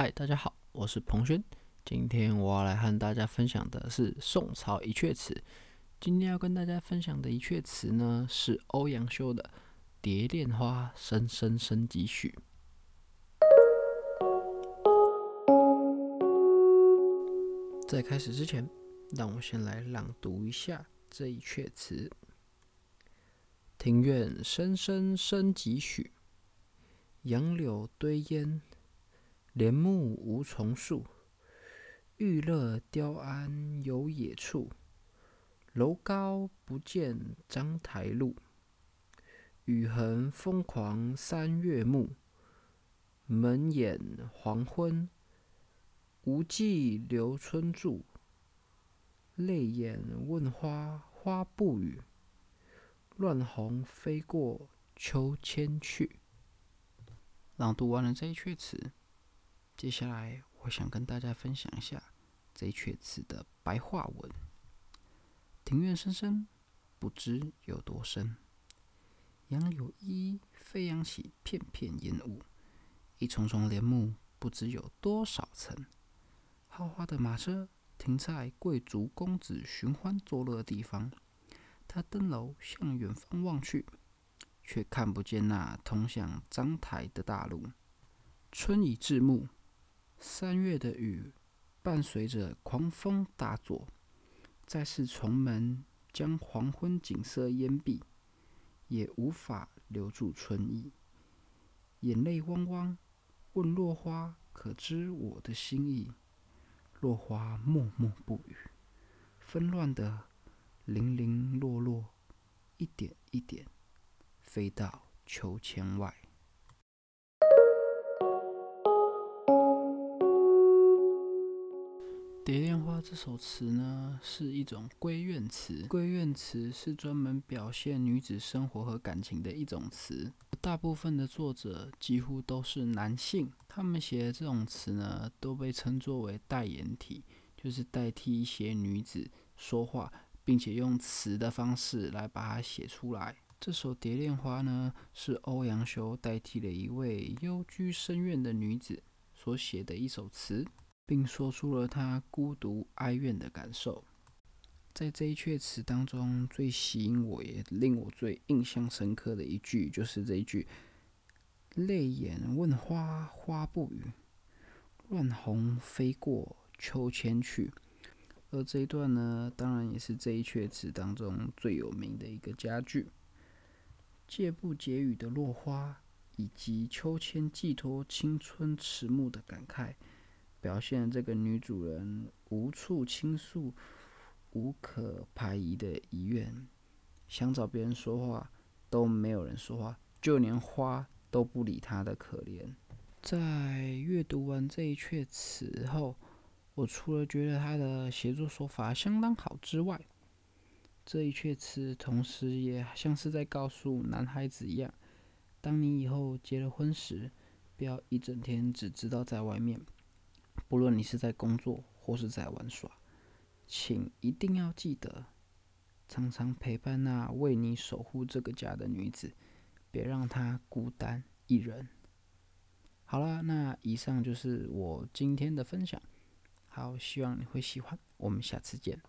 嗨，大家好，我是彭轩。今天我要来和大家分享的是宋朝一阙词。今天要跟大家分享的一阙词呢，是欧阳修的《蝶恋花·声声声几许》。在开始之前，让我先来朗读一下这一阙词：庭院深深深几许，杨柳堆烟。帘幕无重树，玉勒雕鞍有野处。楼高不见章台路，雨痕风狂三月暮。门掩黄昏，无计留春住。泪眼问花，花不语。乱红飞过秋千去。朗读完了这一阙词。接下来，我想跟大家分享一下这阙词的白话文。庭院深深，不知有多深。杨柳依依，飞扬起片片烟雾。一重重帘幕，不知有多少层。豪华的马车停在贵族公子寻欢作乐的地方。他登楼向远方望去，却看不见那通向章台的大路。春已至暮。三月的雨，伴随着狂风大作，再是重门将黄昏景色淹蔽，也无法留住春意。眼泪汪汪，问落花可知我的心意？落花默默不语，纷乱的零零落落，一点一点，飞到秋千外。《蝶恋花》这首词呢，是一种闺怨词。闺怨词是专门表现女子生活和感情的一种词。大部分的作者几乎都是男性，他们写的这种词呢，都被称作为代言体，就是代替一些女子说话，并且用词的方式来把它写出来。这首《蝶恋花》呢，是欧阳修代替了一位幽居深院的女子所写的一首词。并说出了他孤独哀怨的感受。在这一阙词当中，最吸引我也令我最印象深刻的一句，就是这一句：“泪眼问花，花不语；乱红飞过秋千去。”而这一段呢，当然也是这一阙词当中最有名的一个佳句。借不解语的落花，以及秋千寄托青春迟暮的感慨。表现这个女主人无处倾诉、无可排疑的遗愿，想找别人说话都没有人说话，就连花都不理她的可怜。在阅读完这一阙词后，我除了觉得他的写作手法相当好之外，这一阙词同时也像是在告诉男孩子一样：当你以后结了婚时，不要一整天只知道在外面。不论你是在工作或是在玩耍，请一定要记得，常常陪伴那为你守护这个家的女子，别让她孤单一人。好了，那以上就是我今天的分享，好，希望你会喜欢，我们下次见。